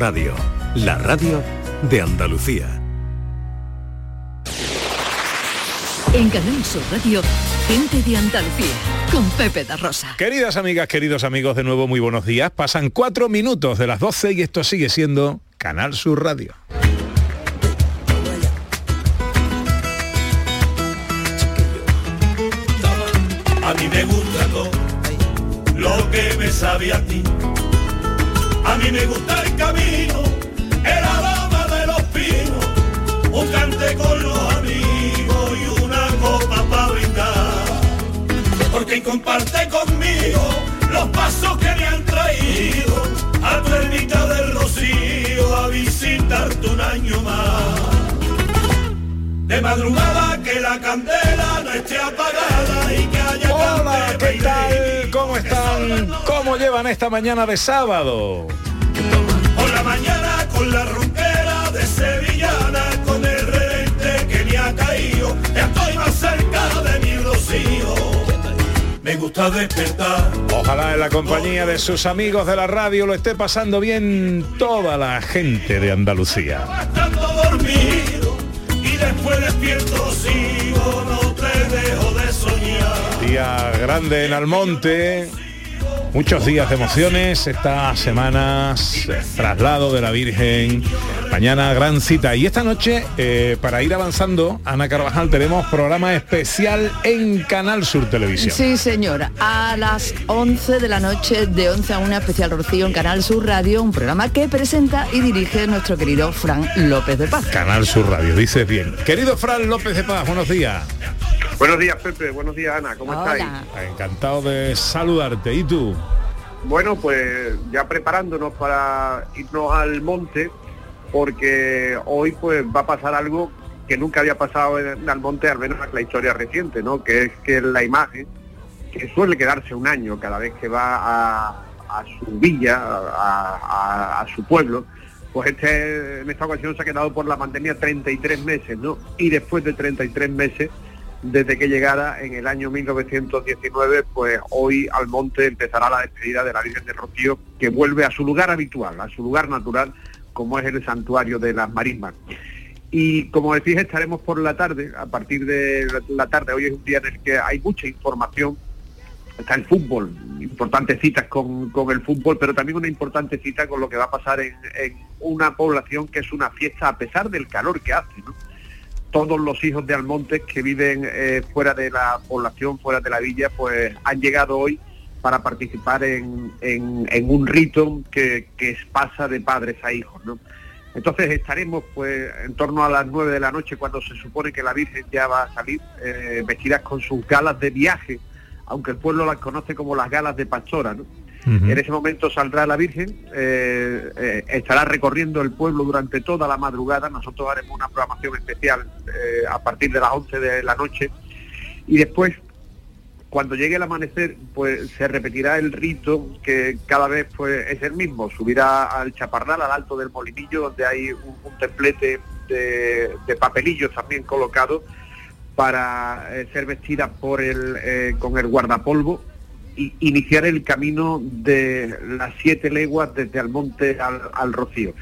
Radio, la radio de Andalucía. En Canal Sur Radio, gente de Andalucía, con Pepe da Rosa. Queridas amigas, queridos amigos, de nuevo muy buenos días. Pasan cuatro minutos de las 12 y esto sigue siendo Canal Sur Radio. A mí me gusta todo lo que me sabe a ti. A mí me gusta el camino, el aroma de los pinos, un cante con los amigos y una copa para brindar. Porque comparte conmigo los pasos que me han traído a tu ermita del Rocío a visitarte un año más. De madrugada que la candela no esté apagada y que haya Hola, ¿qué tal? ¿Cómo están? ¿Cómo llevan esta mañana de sábado? Por la mañana con la ronquera de Sevillana, con el rente que me ha caído, ya estoy más cerca de mi rocío. Me gusta despertar. Ojalá en la compañía de sus amigos de la radio lo esté pasando bien toda la gente de Andalucía. Después despierto sigo, no te dejo de soñar. Día grande en Almonte. Muchos días de emociones, estas semanas, eh, traslado de la Virgen, mañana gran cita. Y esta noche, eh, para ir avanzando, Ana Carvajal, tenemos programa especial en Canal Sur Televisión. Sí, señora. A las 11 de la noche, de 11 a 1, especial Rocío en Canal Sur Radio, un programa que presenta y dirige nuestro querido Fran López de Paz. Canal Sur Radio, dices bien. Querido Fran López de Paz, buenos días. Buenos días, Pepe. Buenos días, Ana. ¿Cómo estáis? Encantado de saludarte. ¿Y tú? Bueno, pues ya preparándonos para irnos al monte, porque hoy pues va a pasar algo que nunca había pasado en Almonte, al menos en la historia reciente, ¿no? Que es que la imagen, que suele quedarse un año cada vez que va a, a su villa, a, a- a su pueblo, pues este, en esta ocasión se ha quedado por la pandemia 33 meses, ¿no? Y después de 33 meses, desde que llegara en el año 1919, pues hoy Almonte empezará la despedida de la Virgen del Rocío, que vuelve a su lugar habitual, a su lugar natural, como es el santuario de las marismas. Y como decís, estaremos por la tarde, a partir de la tarde, hoy es un día en el que hay mucha información, está el fútbol, importantes citas con, con el fútbol, pero también una importante cita con lo que va a pasar en, en una población que es una fiesta a pesar del calor que hace. ¿no? Todos los hijos de Almontes que viven eh, fuera de la población, fuera de la villa, pues han llegado hoy para participar en, un rito que, pasa de padres a hijos. Entonces estaremos pues en torno a las 9 de la noche cuando se supone que la Virgen ya va a salir eh, vestidas con sus galas de viaje, aunque el pueblo las conoce como las galas de pastora. En ese momento saldrá la Virgen, eh, eh, estará recorriendo el pueblo durante toda la madrugada. Nosotros haremos una programación especial eh, a partir de las 11 de la noche y después cuando llegue el amanecer, pues se repetirá el rito que cada vez pues, es el mismo. Subirá al chaparral, al alto del molinillo, donde hay un, templete de, de papelillos también colocado para ser vestida por el, con el guardapolvo iniciar el camino de las siete leguas desde Almonte al, al Rocío.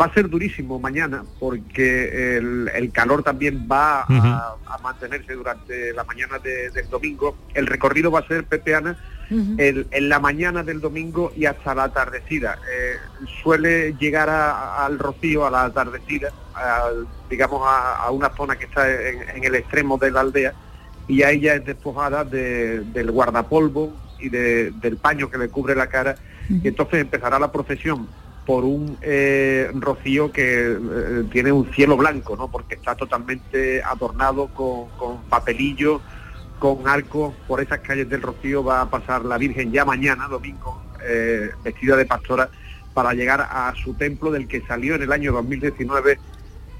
Va a ser durísimo mañana porque el, el calor también va a, a mantenerse durante la mañana de- del domingo. El recorrido va a ser, Pepe Ana, el- en la mañana del domingo y hasta la atardecida. Eh, suele llegar a- al Rocío a la atardecida, digamos a, a una zona que está en, en el extremo de la aldea, y a ella es despojada de- del guardapolvo y de- del paño que le cubre la cara, y entonces empezará la procesión por un eh, rocío que eh, tiene un cielo blanco, ¿no? porque está totalmente adornado con, con papelillo, con arcos, por esas calles del Rocío va a pasar la Virgen ya mañana, domingo, eh, vestida de pastora, para llegar a su templo del que salió en el año 2019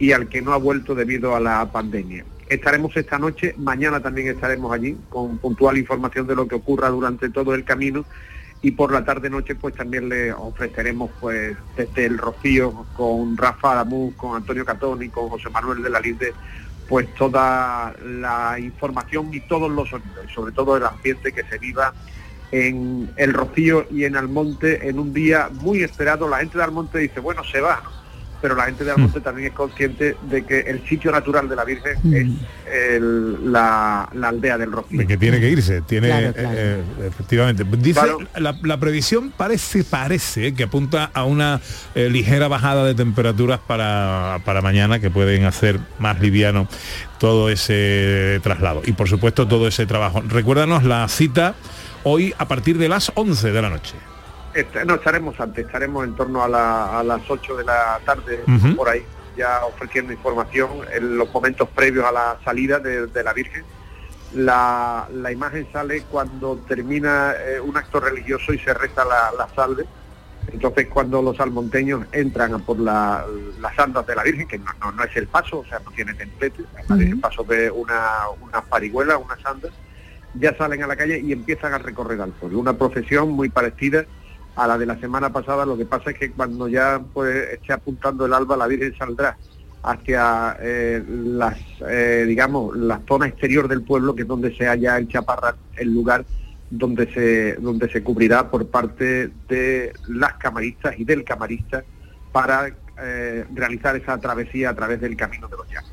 y al que no ha vuelto debido a la pandemia. Estaremos esta noche, mañana también estaremos allí con puntual información de lo que ocurra durante todo el camino y por la tarde noche pues también le ofreceremos pues desde el Rocío con Rafa Adamuz, con Antonio Catón y con José Manuel de la Linde pues toda la información y todos los sonidos y sobre todo el ambiente que se viva en el Rocío y en Almonte en un día muy esperado. La gente de Almonte dice, bueno, se va. Pero la gente de Almonte también es consciente de que el sitio natural de la Virgen es el- la, la aldea del Rocío. De que tiene que irse, tiene Claro, claro. eh, eh, efectivamente. Dice Claro. la, la previsión parece parece que apunta a una eh, ligera bajada de temperaturas para, para mañana que pueden hacer más liviano todo ese traslado y por supuesto todo ese trabajo. Recuérdanos la cita hoy a partir de las 11 de la noche. No, estaremos antes, estaremos en torno a, la- a las 8 de la tarde, por ahí, ya ofreciendo información en los momentos previos a la salida de, de la Virgen. La, la imagen sale cuando termina eh, un acto religioso y se reza la, la salve. Entonces cuando los almonteños entran por la- las andas de la Virgen, que no, no- no es el paso, o sea, no tiene templete, es el paso de una, una parihuela, unas andas, ya salen a la calle y empiezan a recorrer al pueblo. Una procesión muy parecida a la de la semana pasada, lo que pasa es que cuando ya pues esté apuntando el alba, la Virgen saldrá hacia eh, las, eh, digamos, la zona exterior del pueblo, que es donde se halla el Chaparral, el lugar donde se, donde se cubrirá por parte de las camaristas y del camarista para eh, realizar esa travesía a través del camino de los llanos.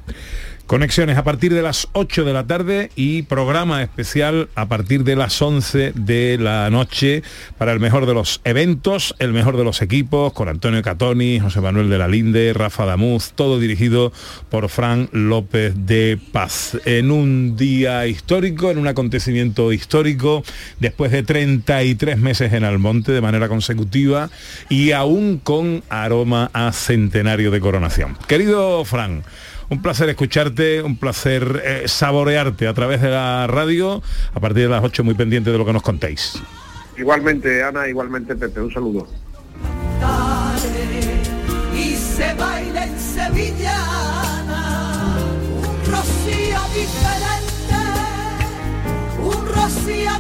Conexiones a partir de las 8 de la tarde y programa especial a partir de las 11 de la noche para el mejor de los eventos, el mejor de los equipos, con Antonio Catoni, José Manuel de la Linde, Rafa Damuz, todo dirigido por Fran López de Paz. En un día histórico, en un acontecimiento histórico, después de 33 meses en Almonte de manera consecutiva y aún con aroma a centenario de coronación. Querido Fran, un placer escucharte, un placer eh, saborearte a través de la radio, a partir de las 8 muy pendiente de lo que nos contéis. Igualmente, Ana, igualmente, Pepe, un saludo. y se baila en sevillana un rocío diferente, un rocío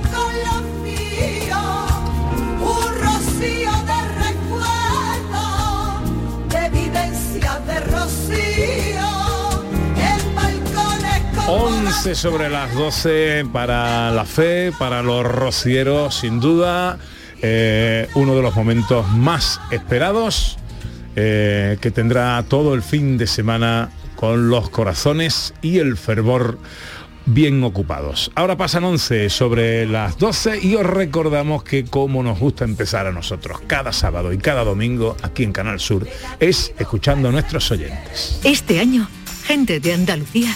11 sobre las 12 para la fe, para los rocieros, sin duda, eh, uno de los momentos más esperados eh, que tendrá todo el fin de semana con los corazones y el fervor bien ocupados. Ahora pasan 11 sobre las 12 y os recordamos que como nos gusta empezar a nosotros cada sábado y cada domingo aquí en Canal Sur es escuchando a nuestros oyentes. Este año, gente de Andalucía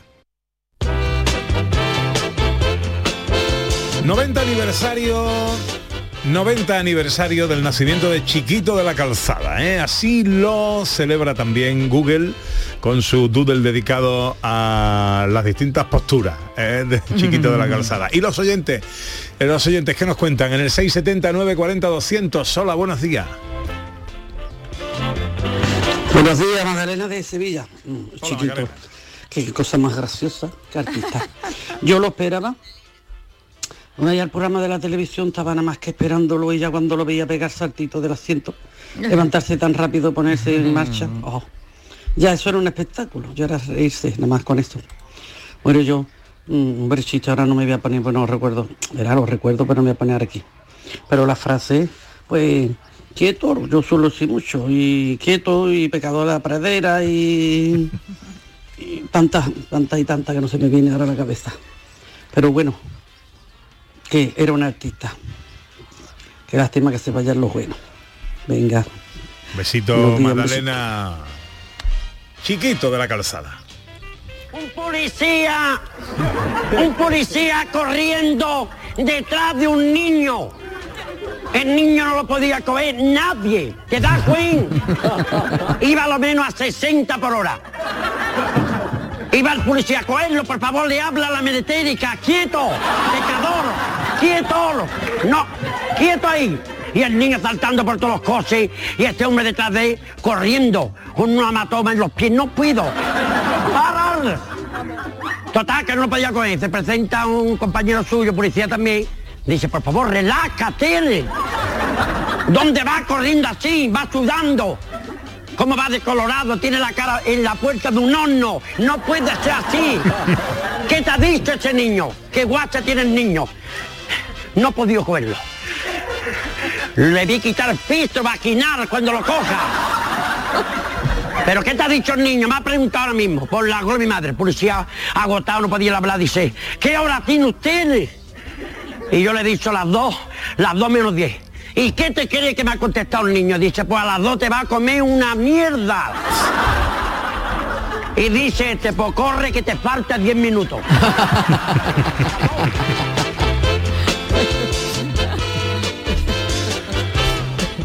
90 aniversario 90 aniversario del nacimiento de Chiquito de la Calzada. ¿eh? Así lo celebra también Google con su doodle dedicado a las distintas posturas ¿eh? de Chiquito de la Calzada. Y los oyentes, los oyentes que nos cuentan en el 679 40 200. Hola, buenos días. Buenos días, Magdalena de Sevilla. Chiquito. Magdalena. Qué cosa más graciosa, qué artista. Yo lo esperaba. Una ya el programa de la televisión estaba nada más que esperándolo y ya cuando lo veía pegar saltito del asiento, levantarse tan rápido, ponerse en marcha. oh, ya eso era un espectáculo, ya era reírse nada más con esto. Bueno, yo, mm, hombre, chiste, ahora no me voy a poner, bueno, recuerdo, era lo recuerdo, pero no me voy a poner aquí. Pero la frase, pues, quieto, yo suelo decir mucho, y quieto, y pecado a la pradera, y, y tantas, tantas y tantas que no se me viene ahora a la cabeza. Pero bueno, que era un artista. Qué lástima que se vayan los buenos. Venga. Besito, Magdalena. Chiquito de la Calzada. Un policía, un policía corriendo detrás de un niño. El niño no lo podía coger nadie. ¿Te das cuenta? Iba a lo menos a 60 por hora. Iba el policía a cogerlo, por favor, le habla a la meretérica, quieto, pecador, quieto, no, quieto ahí. Y el niño saltando por todos los coches y este hombre detrás de él corriendo con una hematoma en los pies, no puedo. ¡Parar! Total, que no lo podía coger. Se presenta un compañero suyo, policía también. Dice, por favor, relájate. ¿Dónde va corriendo así? Va sudando. ¿Cómo va de colorado? Tiene la cara en la puerta de un horno. No puede ser así. ¿Qué te ha dicho ese niño? ¿Qué guacha tiene el niño? No he podido. Le vi quitar piso vaginal cuando lo coja. ¿Pero qué te ha dicho el niño? Me ha preguntado ahora mismo, por la gloria de mi madre. Policía agotado, no podía hablar, dice, ¿qué hora tiene usted? Y yo le he dicho las dos, las dos menos diez. ¿Y qué te cree que me ha contestado el niño? Dice, pues a las dos te va a comer una mierda. Y dice, este, pues corre que te falta 10 minutos.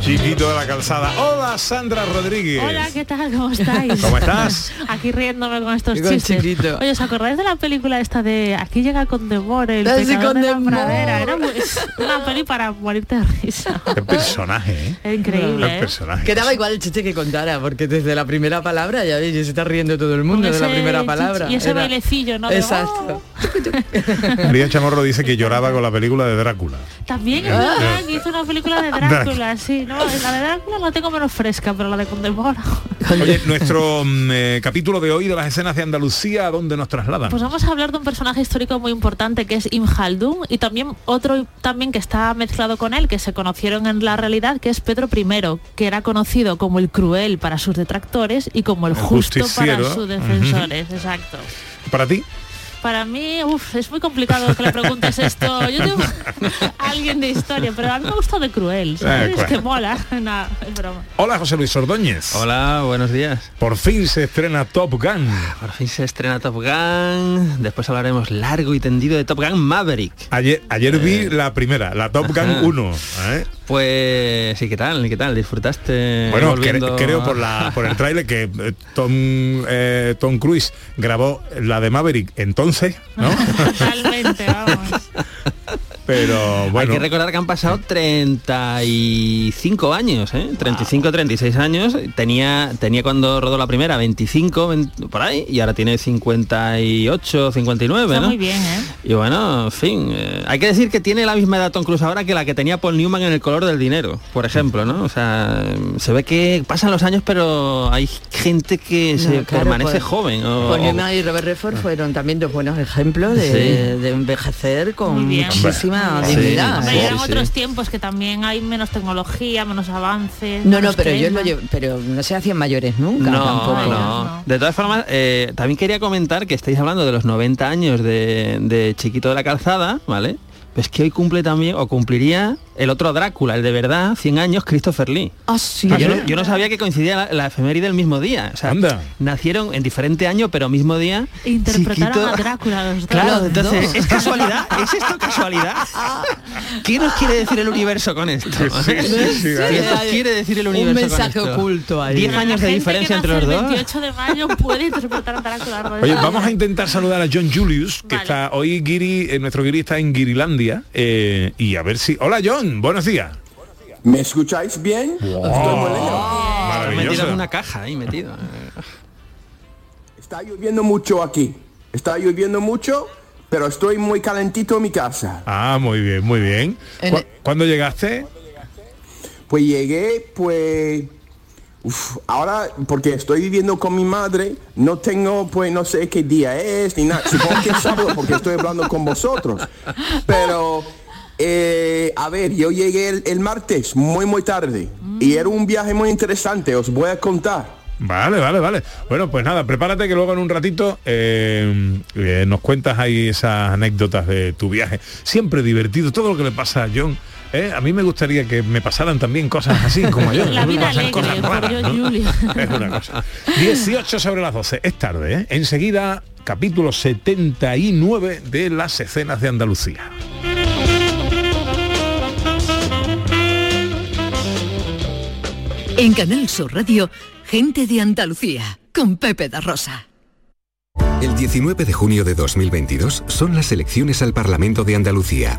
Chiquito de la calzada. Hola Sandra Rodríguez. Hola, ¿qué tal? ¿Cómo estáis? ¿Cómo estás? Aquí riéndome con estos Con chistes. chiquito. Oye, ¿os acordáis de la película esta de Aquí llega Condemore, el sí, pecador de la Condemore. pradera? Era muy- una peli para morirte de risa. Qué personaje, ¿eh? Increíble, Qué ¿eh? personaje. Quedaba igual el chiste que contara, porque desde la primera palabra ya veis, se está riendo todo el mundo Con de la primera palabra. Y ese Era- bailecillo, ¿no? De, Exacto. María Chamorro dice que lloraba con la película de Drácula. También es verdad que hizo una película de Drácula, sí, ¿no? La de Drácula la tengo menos fresca, pero la de Condemora. Oye, nuestro mm, eh, capítulo de hoy de las escenas de Andalucía, ¿a dónde nos trasladan? Pues vamos a hablar de un personaje histórico muy importante que es Ibn Khaldun y también otro también que está mezclado con él, que se conocieron en la realidad, que es Pedro I, que era conocido como el cruel para sus detractores y como el, El justo para sus defensores. Exacto. Para ti. Para mí, uf, es muy complicado que le preguntes esto. Yo tengo a alguien de historia, pero a mí me gusta de cruel, ¿sabes? Eh, claro. que mola. Es broma. Hola José Luis Ordóñez. Hola, buenos días. Por fin se estrena Top Gun. Por fin se estrena Top Gun. Después hablaremos largo y tendido de Top Gun Maverick. Ayer, ayer vi la primera, la Top Gun Ajá. 1. ¿eh? Pues sí, ¿qué tal? ¿Qué tal? ¿Disfrutaste? Bueno, cre- creo a- por la por el tráiler que eh, Tom eh, Tom Cruise grabó la de Maverick entonces, ¿no? Totalmente, vamos. Pero bueno. Hay que recordar que han pasado 35 años, ¿eh? 35, 36 años. Tenía, tenía cuando rodó la primera 25, 20 por ahí, y ahora tiene 58, 59, Está ¿no? muy bien, ¿eh? Y bueno, en fin, eh, hay que decir que tiene la misma edad Tom Cruise ahora que la que tenía Paul Newman en El color del dinero, por ejemplo, ¿no? O sea, se ve que pasan los años, pero hay gente que se No, claro, permanece pues- joven. o- Paul Newman y Robert Redford fueron también dos buenos ejemplos de, Sí. de envejecer con Muy bien. muchísima Sí, dignidad. Hombre, eran otros tiempos que también hay menos tecnología, menos avances. No, no, pero ellos lo llev- pero no se hacían mayores nunca No, tampoco. no. De todas formas, eh, también quería comentar que estáis hablando de los 90 años de, de Chiquito de la Calzada, ¿vale? Pues que hoy cumple también, o cumpliría el otro Drácula, el de verdad, 100 años, Christopher Lee. Ah, sí. yo, no, yo no sabía que coincidía la, la efeméride del mismo día. O sea, nacieron en diferente año, pero mismo día. Interpretaron Chiquito- a Drácula los dos. Claro, Los entonces, dos. ¿es casualidad? ¿Es esto casualidad? ¿Qué nos quiere decir el universo con esto? Sí, sí, sí, ¿Qué nos quiere decir el un universo con mensaje esto? oculto ahí. 10 años de diferencia entre los el dos. 28 de mayo puede interpretar a Drácula. Oye, vamos a intentar saludar a John Julius, que está hoy Giri, eh, nuestro Giri está en Girilandia, eh, y a ver si. Hola John, buenos días. ¿Me escucháis bien? Estoy. Maravilloso. Metido en una caja ahí metido. Está lloviendo mucho aquí. Está lloviendo mucho, pero estoy muy calentito en mi casa. Ah, muy bien, muy bien. ¿Cu- ¿Cuándo llegaste? Pues llegué, pues... uf, ahora, porque estoy viviendo con mi madre, no tengo, pues no sé qué día es, ni nada. Supongo que es sábado porque estoy hablando con vosotros. Pero, eh, a ver, yo llegué el, el martes, muy, muy tarde. Y era un viaje muy interesante, os voy a contar. Vale, vale, vale. Bueno, pues nada, prepárate que luego en un ratito eh, eh, nos cuentas ahí esas anécdotas de tu viaje. Siempre divertido, todo lo que le pasa a John. ¿eh? A mí me gustaría que me pasaran también cosas así como John. La vida alegre cosas raras. Es una cosa. 18 sobre las 12, es tarde, ¿eh? Enseguida, capítulo 79 de las escenas de Andalucía. En Canal Sur Radio, gente de Andalucía, con Pepe da Rosa. El 19 de junio de 2022 son las elecciones al Parlamento de Andalucía.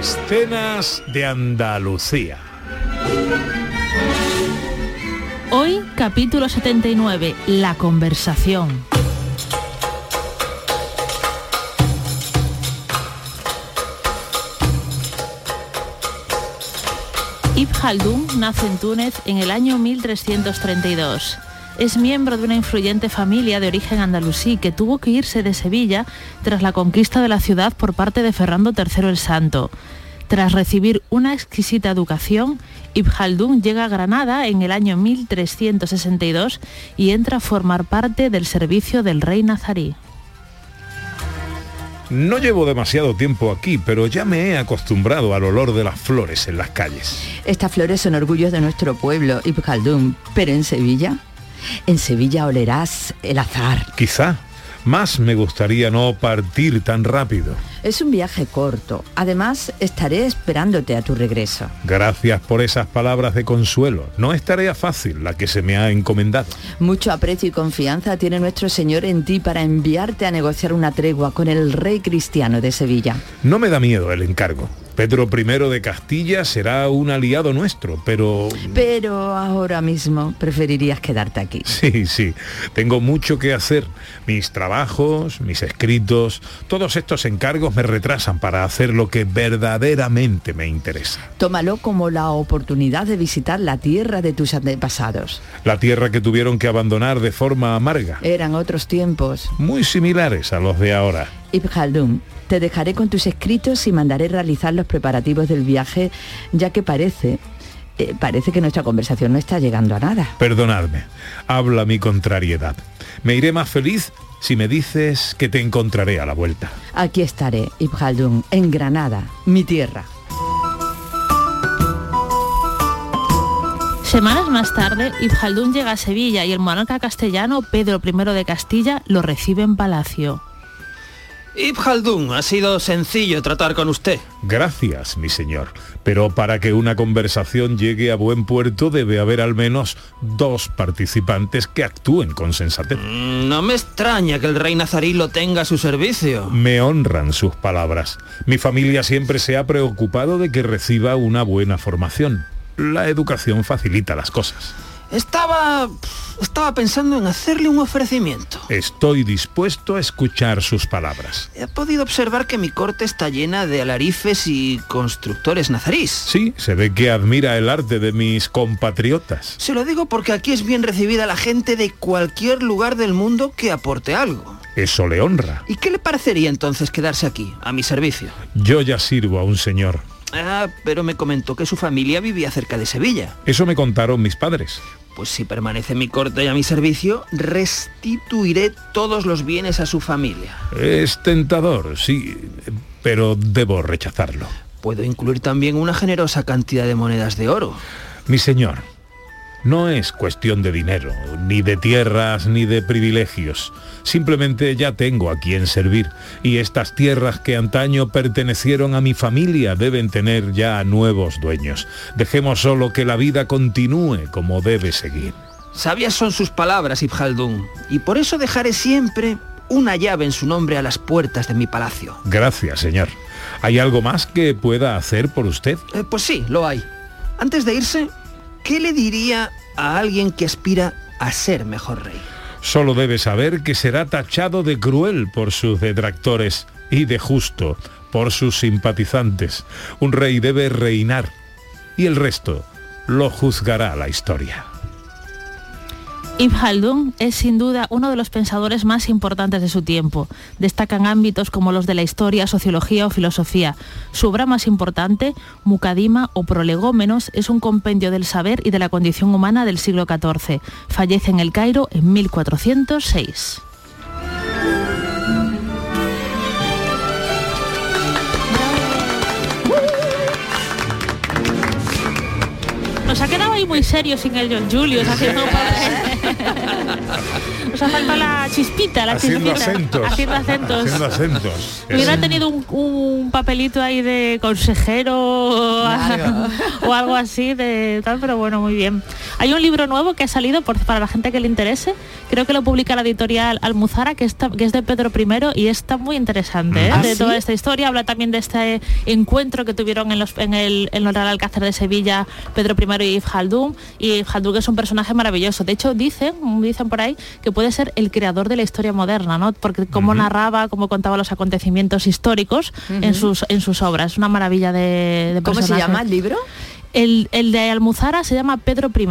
Escenas de Andalucía. Hoy, capítulo 79, La conversación. Ibn Khaldun nace en Túnez en el año 1332. Es miembro de una influyente familia de origen andalusí que tuvo que irse de Sevilla tras la conquista de la ciudad por parte de Ferrando III el Santo. Tras recibir una exquisita educación, Ibn Khaldun llega a Granada en el año 1362 y entra a formar parte del servicio del rey nazarí. No llevo demasiado tiempo aquí, pero ya me he acostumbrado al olor de las flores en las calles. Estas flores son orgullos de nuestro pueblo, Ibn Khaldun, pero en Sevilla, en Sevilla olerás el azar. Quizá. Más me gustaría no partir tan rápido. Es un viaje corto. Además, estaré esperándote a tu regreso. Gracias por esas palabras de consuelo. No es tarea fácil la que se me ha encomendado. Mucho aprecio y confianza tiene nuestro Señor en ti para enviarte a negociar una tregua con el rey cristiano de Sevilla. No me da miedo el encargo. Pedro I de Castilla será un aliado nuestro, pero... Pero ahora mismo preferirías quedarte aquí. Sí, sí, tengo mucho que hacer. Mis trabajos, mis escritos, todos estos encargos me retrasan para hacer lo que verdaderamente me interesa. Tómalo como la oportunidad de visitar la tierra de tus antepasados. La tierra que tuvieron que abandonar de forma amarga, Eran otros tiempos. muy similares a los de ahora. Ibn Khaldun, te dejaré con tus escritos y mandaré realizar los preparativos del viaje, ya que parece, eh, parece que nuestra conversación no está llegando a nada. Perdonadme, habla mi contrariedad. Me iré más feliz si me dices que te encontraré a la vuelta. Aquí estaré, Ibn Khaldun, en Granada, mi tierra. Semanas más tarde, Ibn Khaldun llega a Sevilla y el monarca castellano Pedro I de Castilla lo recibe en palacio. Ibn Khaldun, ha sido sencillo tratar con usted. Gracias, mi señor. Pero para que una conversación llegue a buen puerto debe haber al menos dos participantes que actúen con sensatez. Mm, No me extraña que el rey nazarí lo tenga a su servicio. Me honran sus palabras. Mi familia siempre se ha preocupado de que reciba una buena formación. La educación facilita las cosas. Estaba... estaba pensando en hacerle un ofrecimiento. Estoy dispuesto a escuchar sus palabras. He podido observar que mi corte está llena de alarifes y constructores nazarís. Sí, se ve que admira el arte de mis compatriotas. Se lo digo porque aquí es bien recibida la gente de cualquier lugar del mundo que aporte algo. Eso le honra. ¿Y qué le parecería entonces quedarse aquí, a mi servicio? Yo ya sirvo a un señor. Ah, pero me comentó que su familia vivía cerca de Sevilla. Eso me contaron mis padres. Pues si permanece mi corte y a mi servicio, restituiré todos los bienes a su familia. Es tentador, sí, pero debo rechazarlo. Puedo incluir también una generosa cantidad de monedas de oro. Mi señor, no es cuestión de dinero, ni de tierras, ni de privilegios. Simplemente ya tengo a quien servir y estas tierras que antaño pertenecieron a mi familia deben tener ya nuevos dueños. Dejemos solo que la vida continúe como debe seguir. Sabias son sus palabras, Ibn Khaldun, y por eso dejaré siempre una llave en su nombre a las puertas de mi palacio. Gracias, señor. ¿Hay algo más que pueda hacer por usted? Eh, pues sí, lo hay. Antes de irse, ¿qué le diría a alguien que aspira a ser mejor rey? Solo debe saber que será tachado de cruel por sus detractores y de justo por sus simpatizantes. Un rey debe reinar y el resto lo juzgará la historia. Ibn Khaldun es sin duda uno de los pensadores más importantes de su tiempo. Destacan ámbitos como los de la historia, sociología o filosofía. Su obra más importante, Mucadima o Prolegómenos, es un compendio del saber y de la condición humana del siglo XIV. Fallece en el Cairo en 1406. Nos ha quedado ahí muy serio sin el John Julius haciendo ハハハハ! Nos ha faltado la chispita, la Haciendo chispita. acentos. Haciendo acentos. Haciendo acentos. Hubiera tenido un, un papelito ahí de consejero Claro. o algo así de tal, pero bueno, muy bien. Hay un libro nuevo que ha salido por, para la gente que le interese. Creo que lo publica la editorial Almuzara, que, está, que es de Pedro I y está muy interesante ¿eh? ¿Ah, de sí? toda esta historia. Habla también de este encuentro que tuvieron en, los, en, el, en el Real Alcácer de Sevilla Pedro I y Ibn Khaldun. Y Ibn Khaldun es un personaje maravilloso. De hecho, dicen, dicen por ahí que puede ser el creador de la historia moderna, ¿no? Porque cómo narraba, cómo contaba los acontecimientos históricos en, sus, en sus obras. Es una maravilla de, de ¿Cómo se llama el libro? El, el de Almuzara se llama Pedro I.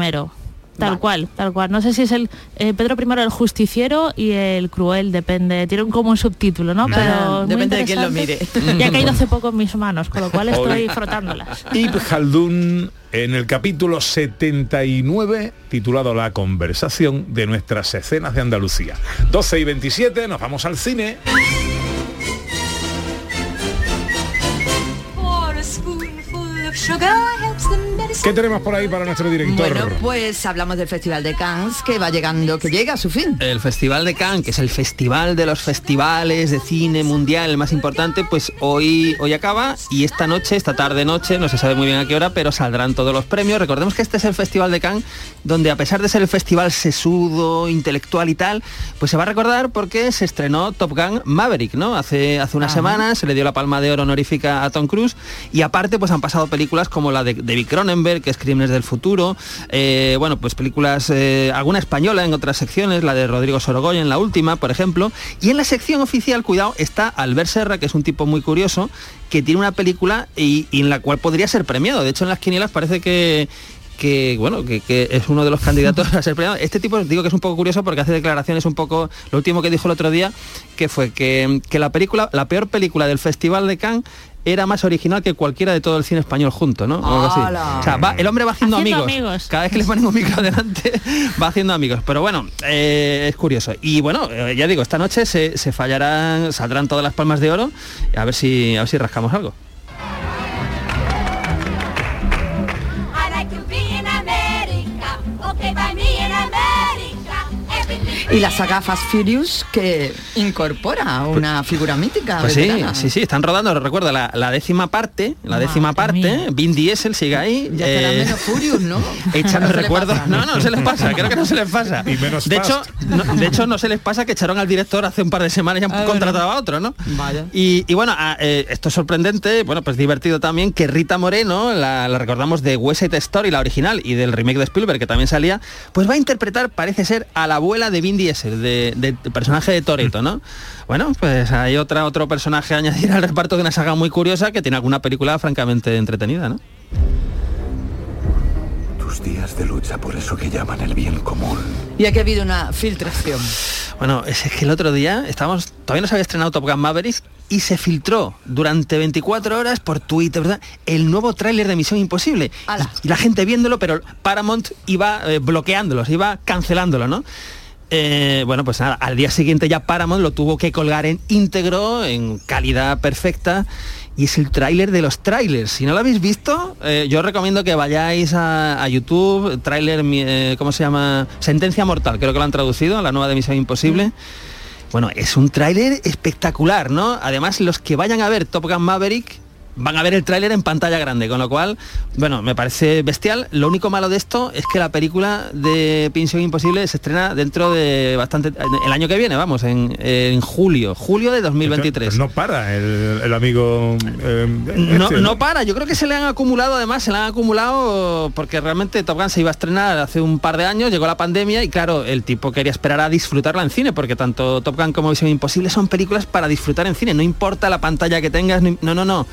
Tal Vale. cual, tal cual. No sé si es el eh, Pedro I el justiciero y el cruel, depende. Tiene un- como un subtítulo, ¿no? Pero Ah, depende de quién lo mire. Y ha caído hace poco en mis manos, con lo cual estoy Hoy. frotándolas. Ibn Khaldun en el capítulo 79 titulado La conversación de nuestras escenas de Andalucía. 12 y 27 nos vamos al cine. ¿Qué tenemos por ahí para nuestro director? Bueno, pues hablamos del Festival de Cannes que va llegando, que llega a su fin. El Festival de Cannes, que es el festival de los festivales de cine mundial, el más importante, pues hoy, hoy acaba y esta noche, esta tarde noche, no se sabe muy bien a qué hora, pero saldrán todos los premios. Recordemos que este es el Festival de Cannes, donde a pesar de ser el festival sesudo, intelectual y tal, pues se va a recordar porque se estrenó Top Gun Maverick, ¿no? Hace, hace unas semanas se le dio la palma de oro honorífica a Tom Cruise y aparte pues han pasado películas como la de David Cronenberg, que es Crímenes del Futuro, eh, bueno, pues películas, eh, alguna española en otras secciones, la de Rodrigo Sorogoyen, en la última, por ejemplo, y en la sección oficial, cuidado, está Albert Serra, que es un tipo muy curioso, que tiene una película y, y en la cual podría ser premiado. De hecho, en las quinielas parece que que bueno que, que es uno de los candidatos a ser premiado. Este tipo digo que es un poco curioso porque hace declaraciones un poco lo último que dijo el otro día que fue que, que la película la peor película del festival de Cannes era más original que cualquiera de todo el cine español junto, ¿no? O algo así. ¡Hala! O sea, va- el hombre va haciendo, Haciendo amigos. amigos. Cada vez que le ponen un micro delante, va haciendo amigos. Pero bueno, eh, es curioso. Y bueno, eh, ya digo, esta noche se, se fallarán, saldrán todas las palmas de oro. A ver si, a ver si rascamos algo. Y la saga Fast Furious que incorpora una figura mítica. Pues sí, sí, sí, están rodando, recuerdo, la, la décima parte, la décima parte, Vin Diesel sigue ahí. Ya eh, menos Furious, ¿no? Echan No recuerdos. pasa, No, no se les pasa, creo que no se les pasa. Y menos de hecho, no, de hecho, no se les pasa que echaron al director hace un par de semanas y han Ah, contratado a otro, ¿no? Vaya. Y, y bueno, ah, eh, esto es sorprendente, bueno, pues divertido también que Rita Moreno, la, la recordamos de West Side Story, la original, y del remake de Spielberg, que también salía, pues va a interpretar, parece ser, a la abuela de Vin Diesel, de, personaje de Toretto, ¿no? Bueno, pues hay otra, otro personaje a añadir al reparto de una saga muy curiosa que tiene alguna película francamente entretenida, ¿no? Tus días de lucha por eso que llaman el bien común. Y aquí ha habido una filtración. Bueno, es que el otro día estábamos, todavía no se había estrenado Top Gun Maverick y se filtró durante 24 horas por Twitter, ¿verdad? El nuevo tráiler de Misión Imposible. Y, y la gente viéndolo, pero Paramount iba eh, bloqueándolos, iba cancelándolo, ¿no? Eh, bueno, pues nada, al día siguiente ya Paramount lo tuvo que colgar en íntegro, en calidad perfecta. Y es el tráiler de los trailers. Si no lo habéis visto, eh, yo os recomiendo que vayáis a, a YouTube, tráiler, eh, ¿cómo se llama? Sentencia Mortal, creo que lo han traducido, la nueva de Misión Imposible. Bueno, es un tráiler espectacular, ¿no? Además, los que vayan a ver Top Gun Maverick van a ver el tráiler en pantalla grande, con lo cual, bueno, me parece bestial. Lo único malo de esto es que la película de Misión Imposible se estrena dentro de bastante... el año que viene, vamos, en, en julio, julio de 2023. No para el, el amigo. eh, No, este, no para, yo creo que se le han acumulado además, se le han acumulado porque realmente Top Gun se iba a estrenar hace un par de años, llegó la pandemia y claro, el tipo quería esperar a disfrutarla en cine, porque tanto Top Gun como Misión Imposible son películas para disfrutar en cine, no importa la pantalla que tengas, no, no, no, no.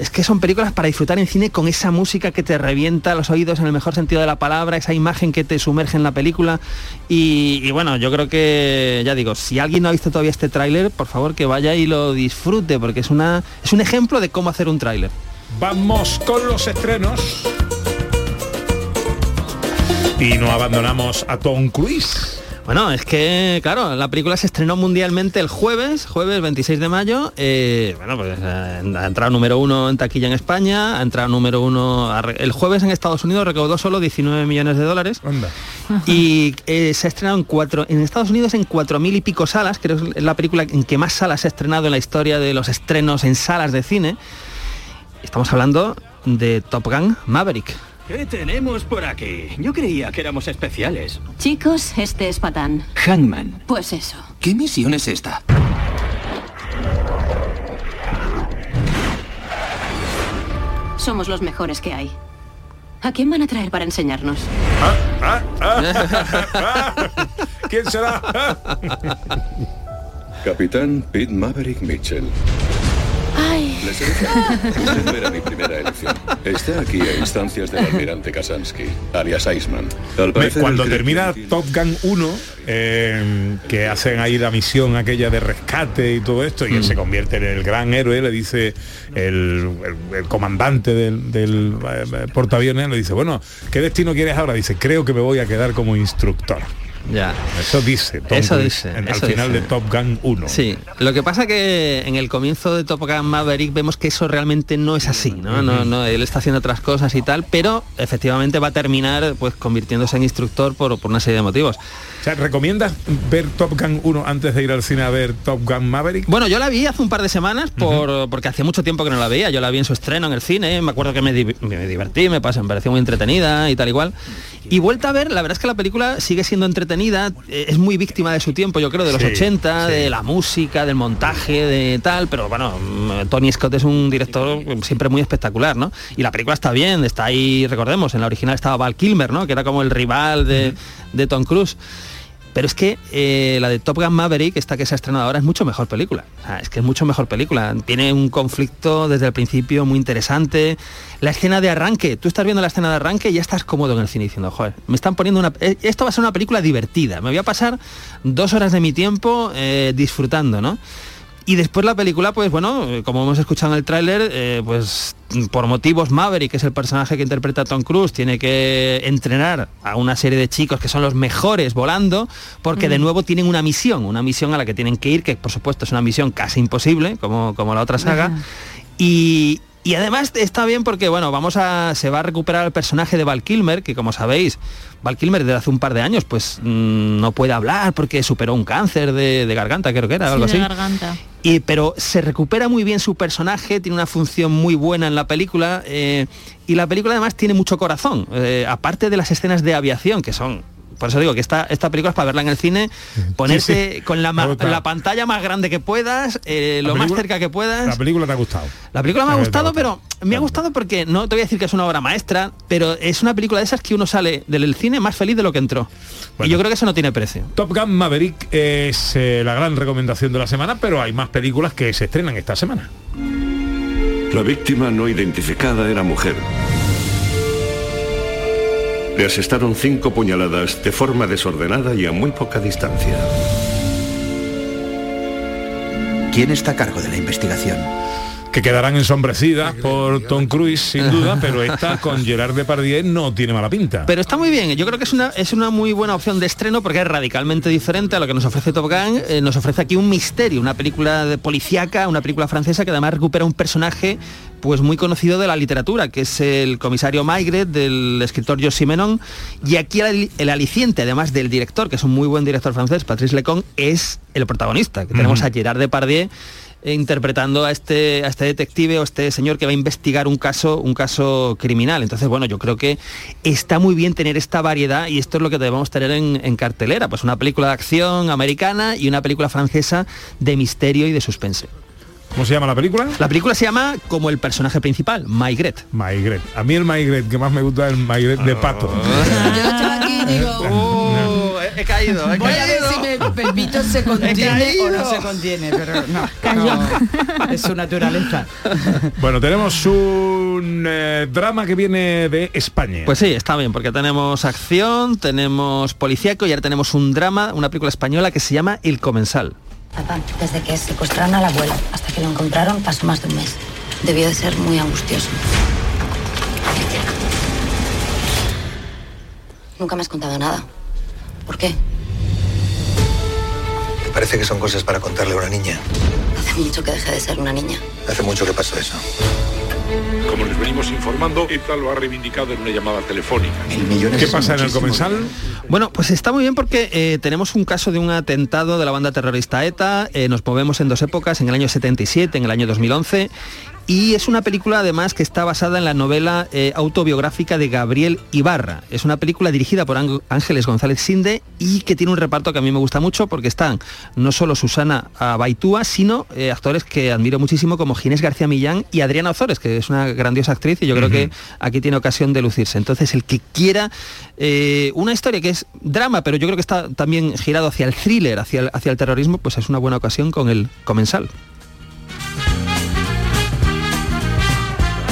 Es que son películas para disfrutar en cine con esa música que te revienta los oídos en el mejor sentido de la palabra, esa imagen que te sumerge en la película. Y, bueno, yo creo que, ya digo, si alguien no ha visto todavía este tráiler, por favor que vaya y lo disfrute, porque es, una, es un ejemplo de cómo hacer un tráiler. Vamos con los estrenos. Y no abandonamos a Tom Cruise. Bueno, es que, claro, la película se estrenó mundialmente el jueves, jueves 26 de mayo. eh, bueno, pues eh, ha entrado número uno en taquilla en España, ha entrado número uno a el jueves en Estados Unidos, recaudó solo 19 millones de dólares. Y eh, se ha estrenado en cuatro, en Estados Unidos en cuatro mil y pico salas, creo que es la película en que más salas se ha estrenado en la historia de los estrenos en salas de cine. Estamos hablando de Top Gun Maverick. ¿Qué tenemos por aquí? Yo creía que éramos especiales. Chicos, este es Patán. Hangman. Pues eso. ¿Qué misión es esta? Somos los mejores que hay. ¿A quién van a traer para enseñarnos? ¿Quién será? Capitán Pete Maverick Mitchell. Ay. Le seleccioné. Usted no era mi primera elección. Está aquí a instancias del almirante Kasansky, alias Iceman. Al Me- parecer, Cuando termina Top Gun 1, eh, que hacen ahí la misión aquella de rescate y todo esto, y él se convierte en el gran héroe, le dice el, el- el comandante del, del, eh, portaaviones, le dice, bueno, ¿qué destino quieres ahora? Dice, creo que me voy a quedar como instructor. Ya. Eso dice Tom Eso Cruise dice, en- eso al final dice. de Top Gun 1. Sí, lo que pasa que en el comienzo de Top Gun Maverick vemos que eso realmente no es así, ¿no? no, no él está haciendo otras cosas y tal, pero efectivamente va a terminar pues convirtiéndose en instructor por, por una serie de motivos. O sea, ¿recomiendas ver Top Gun 1 antes de ir al cine a ver Top Gun Maverick? Bueno, yo la vi hace un par de semanas por, porque hacía mucho tiempo que no la veía. Yo la vi en su estreno en el cine, me acuerdo que me, di- me divertí, me, pasó, me pareció muy entretenida y tal igual. Y vuelta a ver, la verdad es que la película sigue siendo entretenida, eh, es muy víctima de su tiempo, yo creo, de los Sí, 80, de la música, del montaje, de tal, pero bueno, mm, Tony Scott es un director siempre muy espectacular, ¿no? Y la película está bien, está ahí, recordemos, en la original estaba Val Kilmer, ¿no? Que era como el rival de, de Tom Cruise. Pero es que eh, la de Top Gun Maverick, esta que se ha estrenado ahora, es mucho mejor película. Es que es mucho mejor película. Tiene un conflicto desde el principio muy interesante. La escena de arranque, tú estás viendo la escena de arranque y ya estás cómodo en el cine diciendo, joder, me están poniendo una... eh, Esto va a ser una película divertida. Me voy a pasar dos horas de mi tiempo eh, disfrutando, ¿no? Y después la película, pues bueno, como hemos escuchado en el tráiler, eh, pues por motivos Maverick, que es el personaje que interpreta Tom Cruise, tiene que entrenar a una serie de chicos que son los mejores volando, porque de nuevo tienen una misión, una misión a la que tienen que ir, que por supuesto es una misión casi imposible, como, como la otra saga. Ajá. Y, Y además está bien porque, bueno, vamos a. se va a recuperar el personaje de Val Kilmer, que como sabéis, Val Kilmer desde hace un par de años, pues mm, no puede hablar porque superó un cáncer de, de garganta, creo que era, algo Sí, de así. garganta. Y, pero se recupera muy bien su personaje, tiene una función muy buena en la película eh, y la película además tiene mucho corazón, eh, aparte de las escenas de aviación que son... Por eso digo que esta, esta película es para verla en el cine, ponerse sí. con la, ma- pantalla más grande que puedas, eh, lo más cerca que puedas. La película te ha gustado. La película me ha ver, gustado, pero me ha gustado porque no te voy a decir que es una obra maestra, pero es una película de esas que uno sale del cine más feliz de lo que entró. Y yo creo que eso no tiene precio. Top Gun Maverick es eh, la gran recomendación de la semana, pero hay más películas que se estrenan esta semana. La víctima no identificada era mujer. Le asestaron cinco puñaladas de forma desordenada y a muy poca distancia. ¿Quién está a cargo de la investigación? Que quedarán ensombrecidas por Tom Cruise, sin duda, pero esta con Gerard Depardieu no tiene mala pinta. Pero está muy bien, yo creo que es una, es una muy buena opción de estreno porque es radicalmente diferente a lo que nos ofrece Top Gun. Eh, nos ofrece aquí un misterio, una película de policíaca, una película francesa que además recupera un personaje pues muy conocido de la literatura, que es el comisario Maigret del escritor José Menon. Y aquí el, el aliciente, además del director, que es un muy buen director francés, Patrice Lecon, es el protagonista, que tenemos a Gerard Depardieu interpretando a este, a este detective o este señor que va a investigar un caso, un caso criminal. Entonces, bueno, yo creo que está muy bien tener esta variedad y esto es lo que debemos tener en, en cartelera. Pues una película de acción americana y una película francesa de misterio y de suspense. ¿Cómo se llama la película? La película se llama como el personaje principal, Maigret. Maigret. A mí el Maigret que más me gusta es el Maigret de pato. Yo estaba aquí y digo, Oh, he, he caído, he voy a ver caído. si me Pepito se contiene o no se contiene, pero no, no, es su naturaleza. Bueno, tenemos un eh, drama que viene de España. Pues sí, está bien, porque tenemos acción, tenemos policíaco y ahora tenemos un drama, una película española que se llama El Comensal. Papá, desde que secuestraron al abuelo hasta que lo encontraron pasó más de un mes. Debió de ser muy angustioso. Nunca me has contado nada. ¿Por qué? Parece que son cosas para contarle a una niña. Hace mucho que dejé de ser una niña. Hace mucho que pasó eso. Como les venimos informando, ETA lo ha reivindicado en una llamada telefónica. ¿Qué pasa en el comensal? Bueno, pues está muy bien porque eh, tenemos un caso de un atentado de la banda terrorista ETA, eh, nos movemos en dos épocas, en el año 77, en el año 2011, y es una película además que está basada en la novela eh, autobiográfica de Gabriel Ibarra. Es una película dirigida por Ángel- Ángeles González Sinde y que tiene un reparto que a mí me gusta mucho porque están no solo Susana Baitúa, sino eh, actores que admiro muchísimo como Ginés García Millán y Adriana Ozores, que es una grandiosa actriz y yo creo que aquí tiene ocasión de lucirse. Entonces, el que quiera eh, una historia que es drama, pero yo creo que está también girado hacia el thriller, hacia el, hacia el terrorismo, pues es una buena ocasión con el comensal.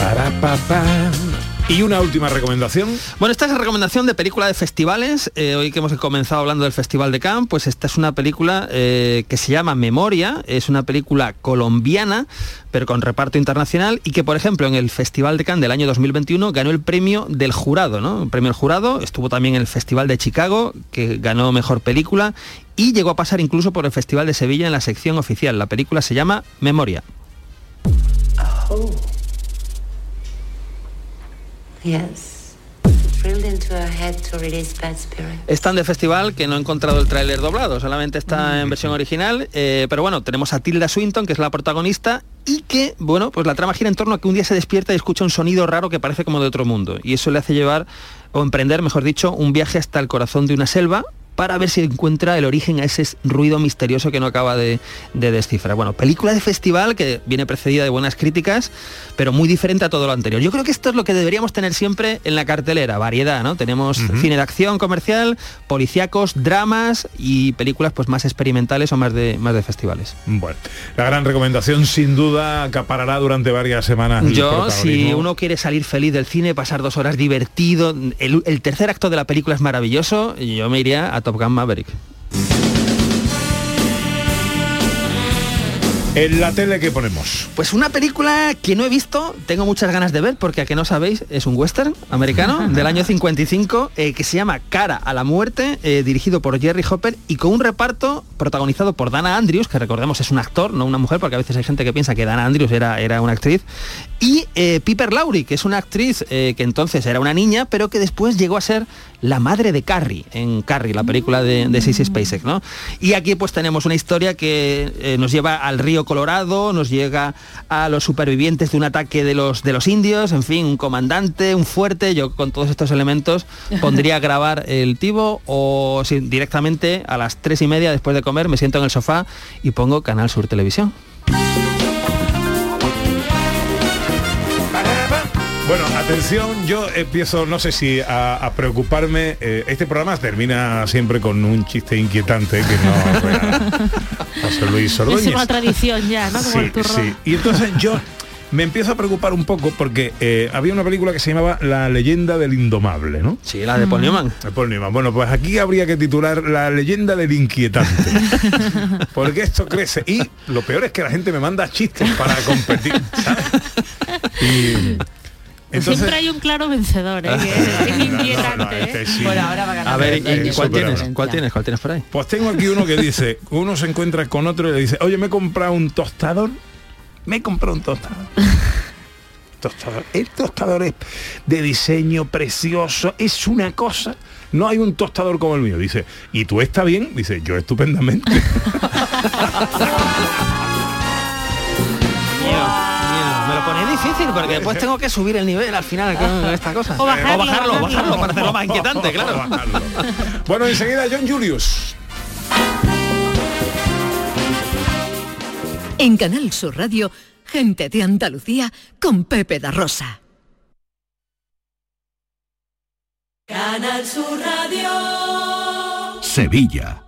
Para, pa, pa. Y una última recomendación. Bueno, esta es la recomendación de película de festivales. Eh, hoy que hemos comenzado hablando del Festival de Cannes, pues esta es una película eh, que se llama Memoria, es una película colombiana, pero con reparto internacional, y que, por ejemplo, en el Festival de Cannes del año 2021 ganó el premio del jurado, ¿no? El premio del jurado, estuvo también en el Festival de Chicago, que ganó mejor película, y llegó a pasar incluso por el Festival de Sevilla en la sección oficial. La película se llama Memoria. Yes. Tan de festival que no he encontrado el tráiler doblado, solamente está en versión original, eh, pero bueno, tenemos a Tilda Swinton, que es la protagonista, y que, bueno, pues la trama gira en torno a que un día se despierta y escucha un sonido raro que parece como de otro mundo, y eso le hace llevar, o emprender, mejor dicho, un viaje hasta el corazón de una selva, para ver si encuentra el origen a ese ruido misterioso que no acaba de, de descifrar. Bueno, película de festival que viene precedida de buenas críticas, pero muy diferente a todo lo anterior. Yo creo que esto es lo que deberíamos tener siempre en la cartelera, variedad, ¿no? Tenemos cine de acción comercial, policíacos, dramas y películas pues más experimentales o más de, más de festivales. Bueno, la gran recomendación sin duda acaparará durante varias semanas. Yo, si uno quiere salir feliz del cine, pasar dos horas divertido, el, el tercer acto de la película es maravilloso, yo me iría a Top Gun Maverick. En la tele que ponemos. Pues una película que no he visto, tengo muchas ganas de ver, porque a que no sabéis, es un western americano del año 55 eh, que se llama Cara a la Muerte, eh, dirigido por Jerry Hopper y con un reparto protagonizado por Dana Andrews, que recordemos es un actor, no una mujer, porque a veces hay gente que piensa que Dana Andrews era, era una actriz, y eh, Piper Laurie, que es una actriz eh, que entonces era una niña, pero que después llegó a ser la madre de Carrie, en Carrie, la película de, de Sissy Spacek, ¿no? Y aquí pues tenemos una historia que eh, nos lleva al río Colorado, nos llega a los supervivientes de un ataque de los, de los indios, en fin, un comandante, un fuerte, yo con todos estos elementos pondría a grabar el tibo o directamente a las tres y media después de comer me siento en el sofá y pongo Canal Sur Televisión. Bueno, atención, yo empiezo, no sé si a, a preocuparme. eh, este programa termina siempre con un chiste inquietante que no vea José Luis Es Ordóñez. una tradición ya, ¿no? Como Sí, el turrón. sí. Y entonces yo me empiezo a preocupar un poco porque eh, había una película que se llamaba La leyenda del indomable, ¿no? Sí, la de Paul Newman. De Paul Newman. Bueno, pues aquí habría que titular La leyenda del inquietante. porque esto crece. Y lo peor es que la gente me manda chistes para competir. ¿sabes? Y, entonces, Siempre hay un claro vencedor, ¿eh? que es inquietante. sí. Por ahora va a ganar. A ver, ¿y- y cuál tienes? ¿Cuál tienes? ¿Cuál tienes por ahí? Pues tengo aquí uno que dice, uno se encuentra con otro y le dice, oye, me he comprado un tostador. Me he comprado un tostador. tostador. El tostador es de diseño precioso, es una cosa. No hay un tostador como el mío. Dice, ¿y tú está bien? Dice, yo estupendamente. Difícil porque después tengo que subir el nivel al final con esta cosa. O bajarlo, o bajarlo, bajarlo. bajarlo para hacerlo más inquietante, claro. bueno, enseguida John Julius. En Canal Sur Radio, gente de Andalucía con Pepe da Rosa. Canal Sur Radio. Sevilla.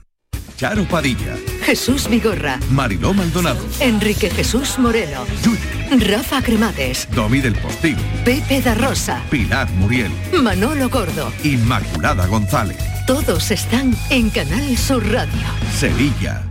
Charo Padilla, Jesús Vigorra, Mariló Maldonado, Enrique Jesús Moreno, Rafa Cremades, Domi del Postigo, Pepe da Rosa, Pilar Muriel, Manolo Gordo. Inmaculada González, Todos están en Canal Sur Radio. Sevilla.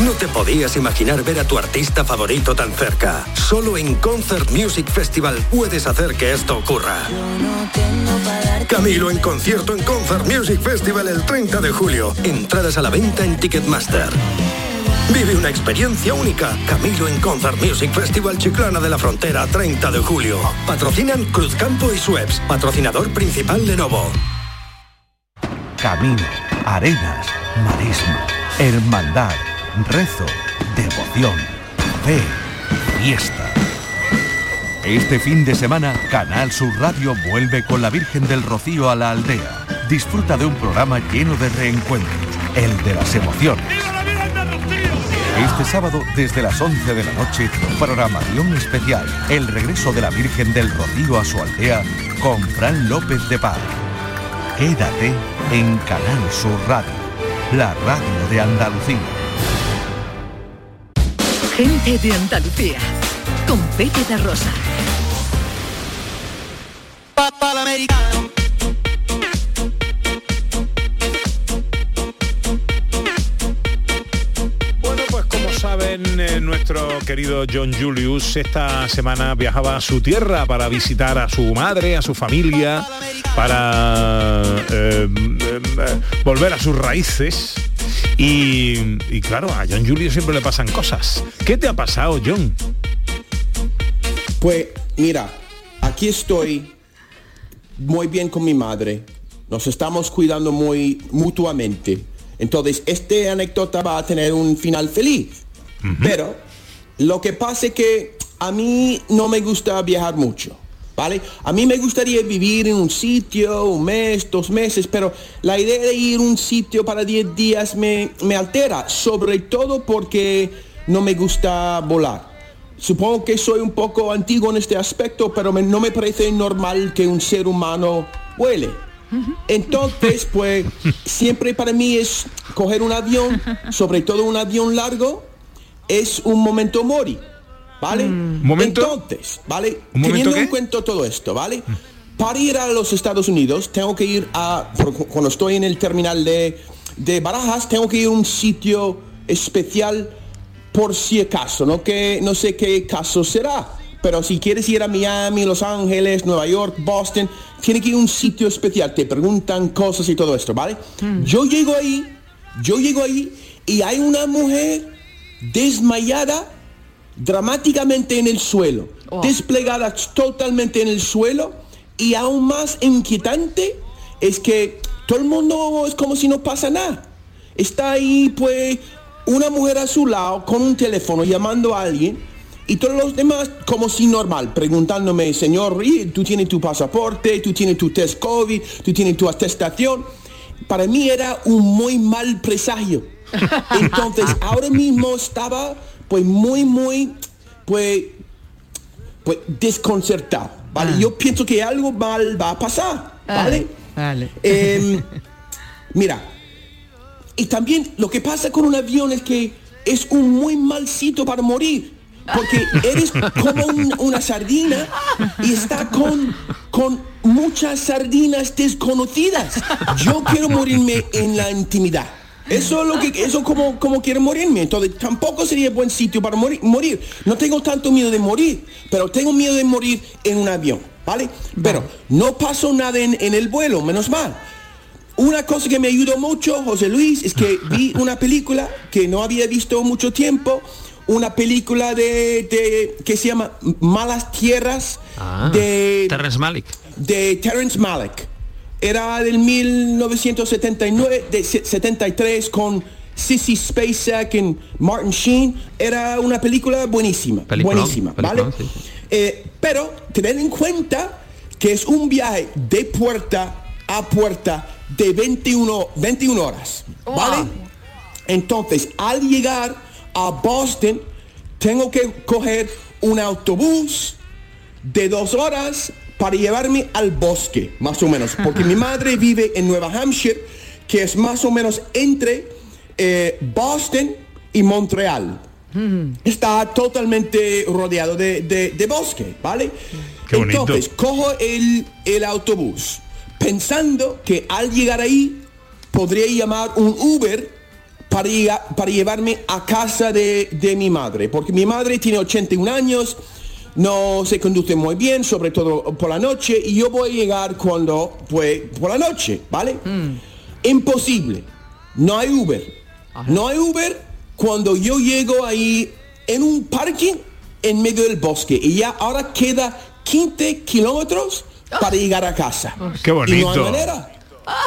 No te podías imaginar ver a tu artista favorito tan cerca. Solo en Concert Music Festival puedes hacer que esto ocurra. Camilo en concierto en Concert Music Festival el 30 de julio. Entradas a la venta en Ticketmaster. Vive una experiencia única. Camilo en Concert Music Festival Chiclana de la Frontera 30 de julio. Patrocinan Cruzcampo y Sueps. Patrocinador principal Lenovo. Camino, arenas, marisma, hermandad, rezo, devoción, fe, fiesta. Este fin de semana, Canal Sur Radio vuelve con la Virgen del Rocío a la aldea. Disfruta de un programa lleno de reencuentros, el de las emociones. Este sábado, desde las 11 de la noche, programación especial, el regreso de la Virgen del Rocío a su aldea con Fran López de Paz. Quédate en Canal Sur Radio, la radio de Andalucía. Gente de Andalucía con Pepe da Rosa. Bueno, pues como saben, eh, nuestro querido John Julius esta semana viajaba a su tierra para visitar a su madre, a su familia, para eh, eh, volver a sus raíces. Y, y claro, a John Julius siempre le pasan cosas. ¿Qué te ha pasado, John? Pues mira, aquí estoy muy bien con mi madre. Nos estamos cuidando muy mutuamente. Entonces, esta anécdota va a tener un final feliz. Pero lo que pasa es que a mí no me gusta viajar mucho. ¿Vale? A mí me gustaría vivir en un sitio, un mes, dos meses, pero la idea de ir a un sitio para 10 días me, me altera, sobre todo porque no me gusta volar. Supongo que soy un poco antiguo en este aspecto, pero me- no me parece normal que un ser humano vuele. Entonces, pues, siempre para mí es coger un avión, sobre todo un avión largo, es un momento mori, ¿vale? Entonces, ¿vale? ¿Un momento Teniendo qué? en cuenta todo esto, ¿vale? Para ir a los Estados Unidos, tengo que ir a, cuando estoy en el terminal de, de Barajas, tengo que ir a un sitio especial por si acaso, no que no sé qué caso será, pero si quieres ir a Miami, Los Ángeles, Nueva York, Boston, tiene que ir a un sitio especial, te preguntan cosas y todo esto, ¿vale? Yo llego ahí, yo llego ahí y hay una mujer desmayada dramáticamente en el suelo, desplegada totalmente en el suelo y aún más inquietante es que todo el mundo es como si no pasa nada. Está ahí pues una mujer a su lado con un teléfono llamando a alguien y todos los demás como si normal, preguntándome, señor, ¿y ¿tú tienes tu pasaporte? ¿Tú tienes tu test COVID? ¿Tú tienes tu atestación? Para mí era un muy mal presagio. Entonces, ahora mismo estaba pues muy, muy, pues, pues desconcertado, ¿vale? Yo pienso que algo mal va a pasar, ¿vale? Vale. Em, mira, y también lo que pasa con un avión es que es un muy mal sitio para morir. Porque eres como un- una sardina y está con, con muchas sardinas desconocidas. Yo quiero morirme en la intimidad. Eso es lo que eso como como quiero morirme. Entonces tampoco sería buen sitio para morir, morir. No tengo tanto miedo de morir, pero tengo miedo de morir en un avión, ¿vale? Pero no pasó nada en, en el vuelo, menos mal. Una cosa que me ayudó mucho, José Luis, es que vi una película que no había visto mucho tiempo, una película de, de- que se llama Malas Tierras Ah, de Terrence Malick. de Terrence Malick. Era del 1979, de se- 73 con Sissy Spacek y Martin Sheen. Era una película buenísima, Peliculón, buenísima, ¿vale? sí, sí. Eh, pero tener en cuenta que es un viaje de puerta a puerta de 21, 21 horas, ¿vale? Entonces, al llegar a Boston, tengo que coger un autobús de dos horas para llevarme al bosque, más o menos, porque mi madre vive en Nueva Hampshire, que es más o menos entre eh, Boston y Montreal. Está totalmente rodeado de, de- de bosque, ¿vale? Qué. Entonces, cojo el, el autobús pensando que al llegar ahí podría llamar un Uber para, para llevarme a casa de, de mi madre, porque mi madre tiene 81 años, no se conduce muy bien, sobre todo por la noche, y yo voy a llegar cuando, pues, por la noche, ¿vale? Imposible, no hay Uber, no hay Uber cuando yo llego ahí en un parking en medio del bosque, y ya ahora queda 15 kilómetros para llegar a casa. Qué Y no hay bonito. manera.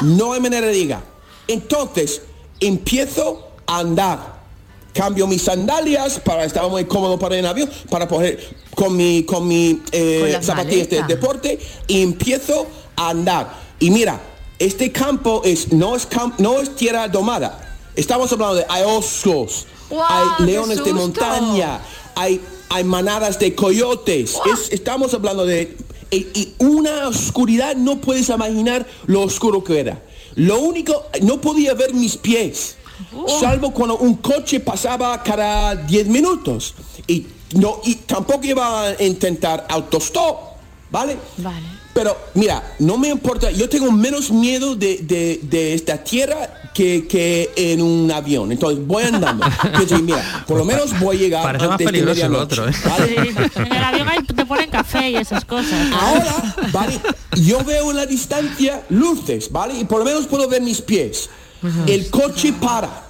No hay manera de llegar. Entonces, empiezo a andar. Cambio mis sandalias para estar muy cómodo para el avión, para poner con mi, con mi eh, Con las zapatillas de deporte y empiezo a andar. Y mira, este campo es, no, es cam- no es tierra domada. Estamos hablando de hay osos, ¡Guau, hay leones de montaña, hay, hay manadas de coyotes. Es- estamos hablando de... Y, y una oscuridad, no puedes imaginar lo oscuro que era. Lo único, no podía ver mis pies, salvo cuando un coche pasaba cada 10 minutos. Y, no, y tampoco iba a intentar autostop, ¿vale? Vale. Pero mira, no me importa, yo tengo menos miedo de, de- de esta tierra que, que en un avión. Entonces voy andando. Entonces, mira, por lo menos voy a llegar Parece más de peligroso el otro, ¿eh? ¿vale? En el avión hay- te ponen café y esas cosas. Ahora, ¿vale? Yo veo en la distancia luces, ¿vale? Y por lo menos puedo ver mis pies. El coche para.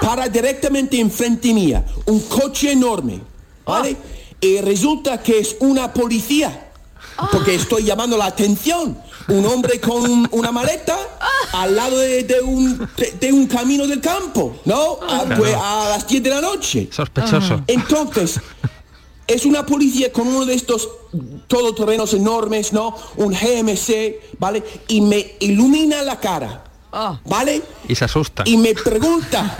Para directamente enfrente mía. Un coche enorme, ¿vale? Y resulta que es una policía. Porque estoy llamando la atención. Un hombre con un- una maleta al lado de, de un, de, de un camino del campo, ¿no? A, pues, a las 10 de la noche. Sospechoso. Entonces, es una policía con uno de estos todoterrenos enormes, ¿no? Un GMC, ¿vale? Y me ilumina la cara, ¿vale? Y se asusta. Y me pregunta,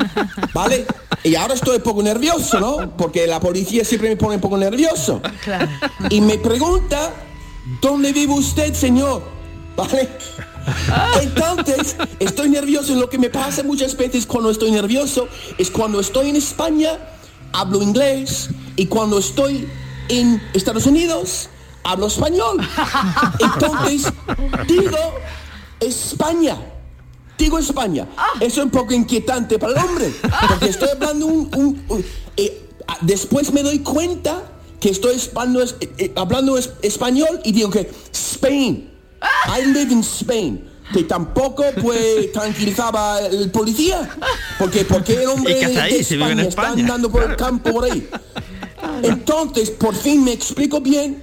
¿vale? Y ahora estoy un poco nervioso, ¿no? Porque la policía siempre me pone un poco nervioso. Y me pregunta, ¿dónde vive usted, señor? ¿Vale? Entonces, estoy nervioso. Lo que me pasa muchas veces cuando estoy nervioso es cuando estoy en España, hablo inglés. Y cuando estoy en Estados Unidos, hablo español. Entonces, digo España. Digo España. Eso es un poco inquietante para el hombre. Porque estoy hablando un... un- un- eh, ah, después me doy cuenta que estoy hablando, eh, eh, hablando es- español y digo que Spain. I live in Spain. Que tampoco pues tranquilizaba el policía. Porque, porque el hombre ¿Y qué hace ahí de si vive en España está andando por el campo por ahí. Entonces, por fin me explico bien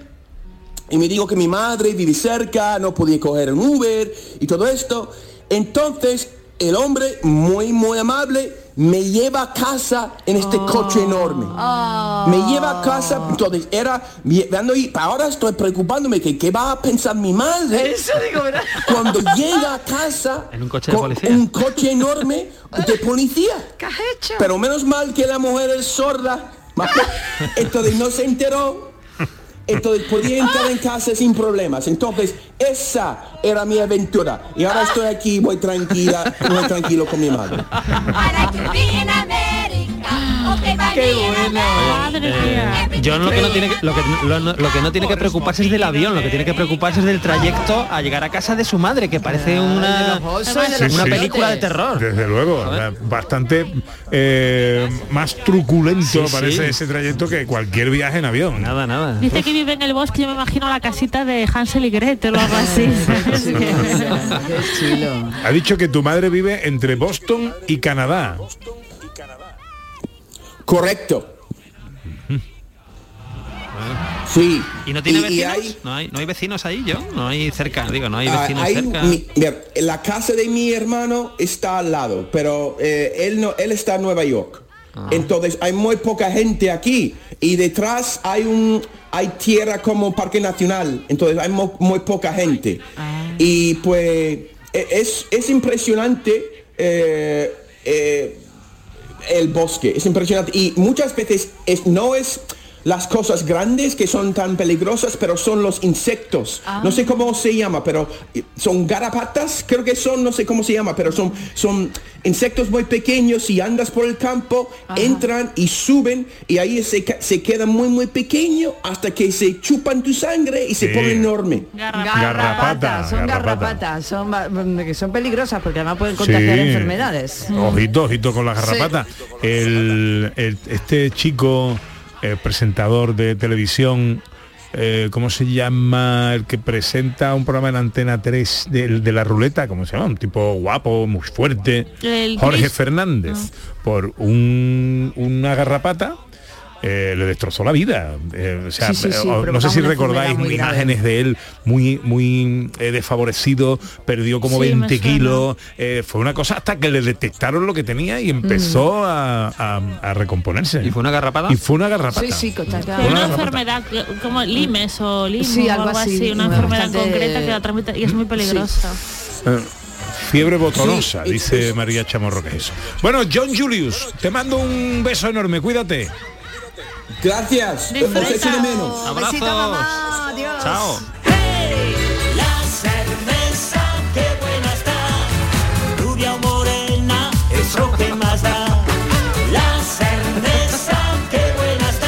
y me digo que mi madre vive cerca, no podía coger un Uber y todo esto. Entonces, el hombre, muy, muy amable, me lleva a casa en este coche enorme. Me lleva a casa, entonces era, y ahora estoy preocupándome que qué va a pensar mi madre Eso digo, ¿verdad? cuando llega a casa En un coche de con policía. un coche enorme de policía. ¿Qué has hecho? Pero menos mal que la mujer es sorda. Entonces no se enteró. Entonces podía entrar en casa sin problemas. Entonces esa era mi aventura. Y ahora estoy aquí, voy tranquila, voy tranquilo con mi madre. Qué bueno. Madre mía. Eh, John lo que no tiene que, lo que, lo, que no tiene que preocuparse es del avión, lo que tiene que preocuparse es del trayecto a llegar a casa de su madre, que parece una, una película de terror. Desde luego, bastante eh, más truculento Sí, sí. parece ese trayecto que cualquier viaje en avión. Nada, nada. Dice que vive en el bosque, yo me imagino la casita de Hansel y Gretel o algo así. Ha dicho que tu madre vive entre Boston y Canadá. Correcto. Sí. ¿Y no tiene y vecinos? hay- ¿No, hay, ¿No hay vecinos ahí, John? No hay cerca, digo, no hay Ah, vecinos hay- cerca. mi- mira, la casa de mi hermano está al lado, pero eh, él no, él está en Nueva York. Ah. Entonces hay muy poca gente aquí y detrás hay un hay tierra como parque nacional. Entonces hay mo- muy, poca gente Ah. y pues e- es, es impresionante eh, eh, el bosque, es impresionante. Y muchas veces es, no es las cosas grandes que son tan peligrosas, pero son los insectos. Ah. No sé cómo se llama, pero eh, son garrapatas, creo que son, no sé cómo se llama, pero son, son insectos muy pequeños y andas por el campo, entran y suben y ahí se, se queda muy muy pequeño hasta que se chupan tu sangre y se Sí. pone enorme. Garrapatas, son garrapata. garrapatas, son ba- que son peligrosas porque además pueden contagiar Sí. enfermedades. Ojito, ojito con la garrapata. El, el- este chico eh, presentador de televisión, eh, ¿cómo se llama? El que presenta un programa en Antena 3 de, de la ruleta, ¿cómo se llama? Un tipo guapo, muy fuerte. El Jorge. Fernández. Por un- una garrapata. Eh, le destrozó la vida. Eh, o sea, Sí, sí, sí, no sé si recordáis imágenes de él muy muy eh, desfavorecido, perdió como Sí, me 20 suena. kilos, eh, fue una cosa hasta que le detectaron lo que tenía y empezó a, a- a recomponerse. ¿Y fue una garrapada? Y fue una garrapata. Sí, sí, una Una enfermedad como limes o limos Sí, o algo algo así, así, una enfermedad bastante- concreta que la transmite y es muy peligrosa. Fiebre botonosa, Sí, dice es- María Chamorro que es eso. Bueno, John Julius, te mando un beso enorme, cuídate. Gracias. Os echo de menos. Abrazos. Besito, mamá. Adiós. Chao. La cerveza, qué buena está. Rubia o morena, es lo que más da. La cerveza, qué buena está.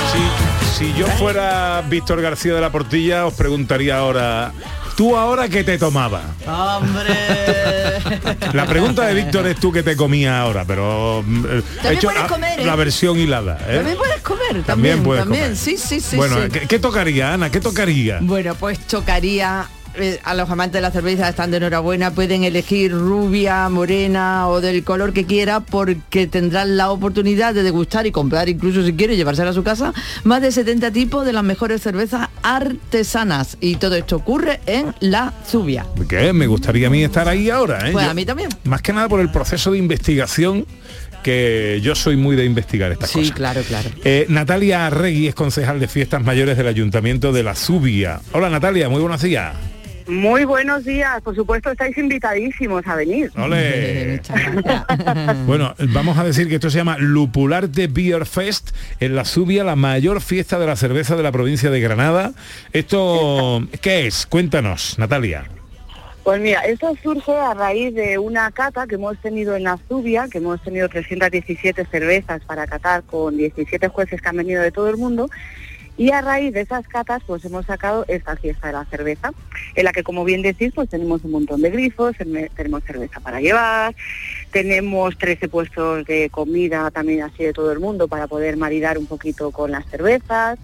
Si, si yo fuera Víctor García de la Portilla, os preguntaría ahora, ¿Tú ahora qué te tomabas? ¡Hombre! La pregunta de Víctor es tú que te comías ahora, pero mm, eh, he hecho puedes la, comer, ¿eh? la versión hilada. ¿eh? También puedes comer, También también, puedes también, comer. sí, sí, sí. bueno, sí. ¿qué, qué tocaría, Ana? ¿Qué tocaría? Bueno, pues chocaría eh, a los amantes de la cerveza están de enhorabuena, pueden elegir rubia, morena o del color que quiera porque tendrán la oportunidad de degustar y comprar, incluso si quiere llevársela a su casa, más de 70 tipos de las mejores cervezas artesanas. Y todo esto ocurre en La Zubia. ¿Qué? Me gustaría a mí estar ahí ahora, ¿eh? Pues Yo- a mí también. Más que nada por el proceso de investigación que yo soy muy de investigar estas Sí, cosas. claro, claro. Eh, Natalia Arregui es concejal de fiestas mayores del Ayuntamiento de La Zubia. Hola Natalia, muy buenos días. Muy buenos días, por supuesto estáis invitadísimos a venir. Ole. Bueno, vamos a decir que esto se llama Lupularte Beer Fest en La Zubia, la mayor fiesta de la cerveza de la provincia de Granada. ¿Esto qué es? Cuéntanos, Natalia. Pues mira, esto surge a raíz de una cata que hemos tenido en la Zubia, que hemos tenido 317 cervezas para catar con 17 jueces que han venido de todo el mundo. Y a raíz de esas catas, pues hemos sacado esta fiesta de la cerveza, en la que, como bien decís, pues tenemos un montón de grifos, ene- tenemos cerveza para llevar, tenemos 13 puestos de comida también así de todo el mundo para poder maridar un poquito con las cervezas,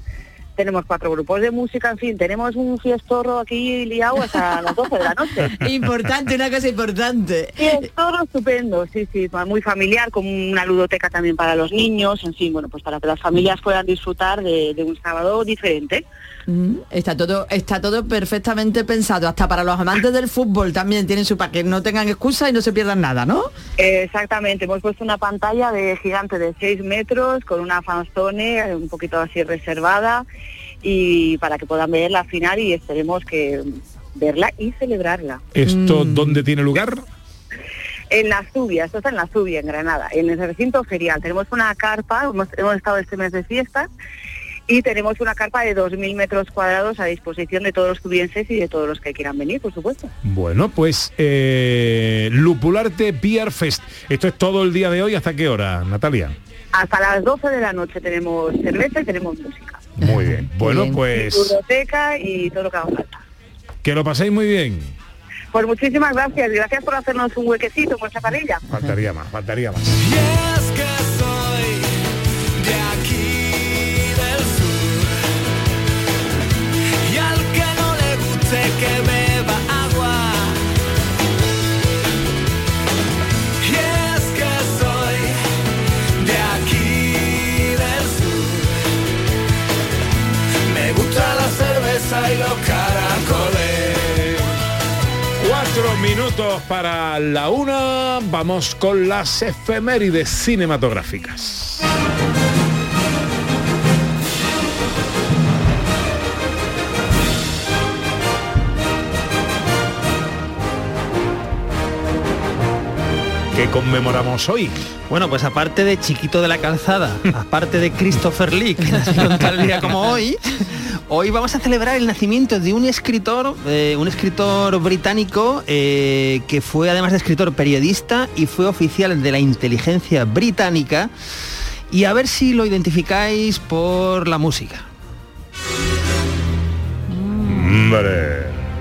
tenemos cuatro grupos de música, en fin, tenemos un fiestorro aquí liado hasta las 12 de la noche. Importante, una cosa importante. Sí, es todo estupendo, sí, sí, muy familiar, con una ludoteca también para los niños, en fin, bueno, pues para que las familias puedan disfrutar de, de un sábado diferente. Está todo, está todo perfectamente pensado, hasta para los amantes del fútbol también tienen su para que no tengan excusa y no se pierdan nada, ¿no? Exactamente, hemos puesto una pantalla de gigante de 6 metros con una fanzone un poquito así reservada y para que puedan ver la final y esperemos que verla y celebrarla. ¿Esto Mm. dónde tiene lugar? En la Zubia, esto está en la Zubia, en Granada, en el recinto ferial. Tenemos una carpa, hemos, hemos estado este mes de fiestas y tenemos una carpa de 2.000 metros cuadrados a disposición de todos los tubienses y de todos los que quieran venir, por supuesto. Bueno, pues eh, Lupularte Beer Fest. Esto es todo el día de hoy. ¿Hasta qué hora, Natalia? Hasta las 12 de la noche tenemos cerveza y tenemos música. Muy bien. Bueno, Y pues Biblioteca y todo lo que haga falta. que lo paséis muy bien. Pues muchísimas gracias, gracias por hacernos un huequecito en vuestra parrilla. Faltaría más, faltaría más. Guste que beba agua y es que soy de aquí del sur me gusta la cerveza y los caracoles Cuatro minutos para la una. Vamos con las efemérides cinematográficas. ¿Qué conmemoramos hoy? Bueno, pues aparte de Chiquito de la Calzada, aparte de Christopher Lee, que nació tal día como hoy, hoy vamos a celebrar el nacimiento de un escritor, eh, un escritor británico eh, que fue además de escritor periodista y fue oficial de la inteligencia británica. Y a ver si lo identificáis por la música. Hombre,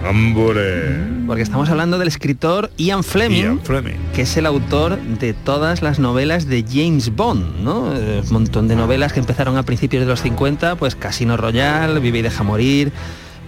hombre. Porque estamos hablando del escritor Ian Fleming, Ian Fleming. que es el autor de todas las novelas de James Bond, ¿no? Eh, Un montón de novelas que empezaron a principios de los 50, pues Casino Royale, Vive y deja morir,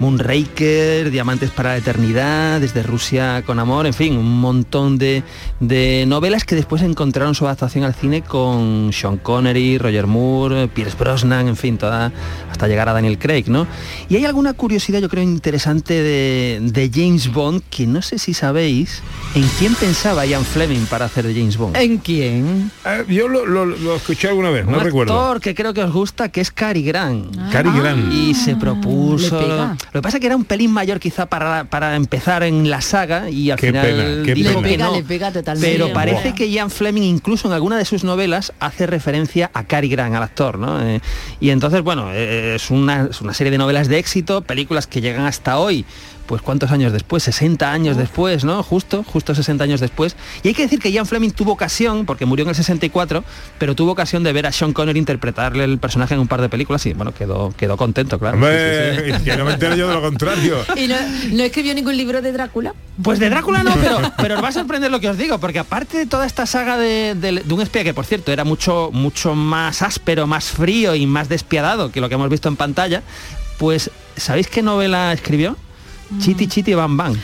Moonraker, Diamantes para la Eternidad, Desde Rusia con Amor, en fin, un montón de, de novelas que después encontraron su adaptación al cine con Sean Connery, Roger Moore, Pierce Brosnan, en fin, toda, hasta llegar a Daniel Craig, ¿no? Y hay alguna curiosidad, yo creo, interesante de, de James Bond, que no sé si sabéis en quién pensaba Ian Fleming para hacer de James Bond. ¿En quién? Eh, yo lo, lo- lo escuché alguna vez, no un recuerdo. actor que creo que os gusta, que es Cary Grant. Cary Grant. Y se propuso... Lo que pasa es que era un pelín mayor quizá para, para empezar en la saga y al Qué final pena, qué dijo pena. que Le pega, le pega totalmente. Pero parece que Ian Fleming incluso en alguna de sus novelas hace referencia a Cary Grant, al actor, ¿no? Eh, y entonces, bueno, eh, es, una, es una serie de novelas de éxito, películas que llegan hasta hoy pues cuántos años después, 60 años después, ¿no? Justo, justo 60 años después. Y hay que decir que Ian Fleming tuvo ocasión, porque murió en el 64, pero tuvo ocasión de ver a Sean Connery interpretarle el personaje en un par de películas y bueno, quedó, quedó contento, claro. Hombre, Sí, sí, sí. que no me entero yo de lo contrario. ¿Y no, no escribió ningún libro de Drácula? Pues de Drácula no, pero, pero os va a sorprender lo que os digo, porque aparte de toda esta saga de, de- de un espía que por cierto era mucho, mucho más áspero, más frío y más despiadado que lo que hemos visto en pantalla, pues ¿sabéis qué novela escribió? Chiti Chiti Bam Bam.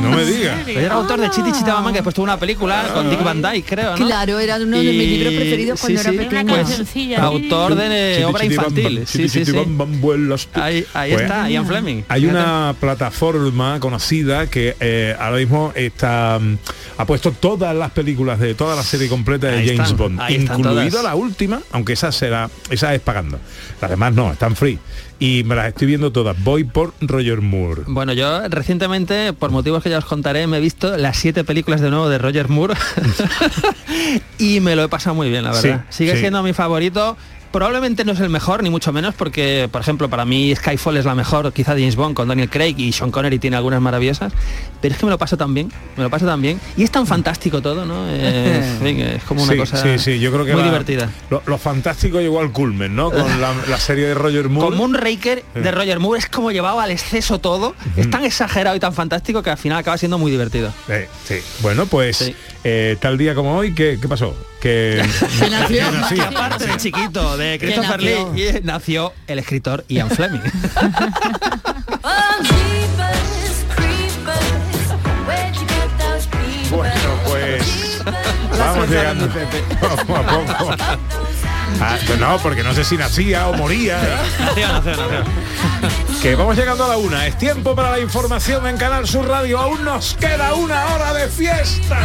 No me digas. Pues era autor de Chiti Chiti Bam Bam que después tuvo una película con Dick Van Dyke, creo, ¿no? Claro, era uno de mis Y- libros preferidos cuando sí, era sí, pequeña. pues, autor de Chiti, obra chiti, infantil. bam, Sí, chiti, sí, chiti, sí. bam, bam, vuelas tú. Ahí, ahí Pues, está, Ian Fleming. Hay Fíjate. una plataforma conocida que eh, ahora mismo está mm, ha puesto todas las películas de toda la serie completa de Ahí James están, Bond, todas. la última, aunque esa será, esa es pagando. Las demás no, están free. Y me las estoy viendo todas. Voy por Roger Moore. Bueno, yo recientemente, por motivos que ya os contaré, me he visto las siete películas de nuevo de Roger Moore y me lo he pasado muy bien, la verdad. Sí, Sigue sí. siendo mi favorito. Probablemente no es el mejor, ni mucho menos, porque, por ejemplo, para mí Skyfall es la mejor, quizá James Bond con Daniel Craig y Sean Connery tiene algunas maravillosas, pero es que me lo paso tan bien, me lo paso tan bien. Y es tan fantástico todo, ¿no? Eh, en fin, es como una sí, cosa sí, sí, yo creo que muy la- divertida. Lo, lo fantástico llegó al culmen, ¿no? Con la, la serie de Roger Moore. Con Moonraker de Roger Moore es como llevado al exceso todo, es tan exagerado y tan fantástico que al final acaba siendo muy divertido. Eh, sí. Bueno, pues eh, tal día como hoy, ¿qué, qué pasó? Que, Que nació, que nacía. aparte de chiquito, de Christopher. Lee, y nació el escritor Ian Fleming. Bueno, pues vamos llegando poco a poco. Ah, pues no, porque no sé si nacía o moría. nació, nació, nació. Que vamos llegando a la una. Es tiempo para la información en Canal Sur Radio. Aún nos queda una hora de fiesta.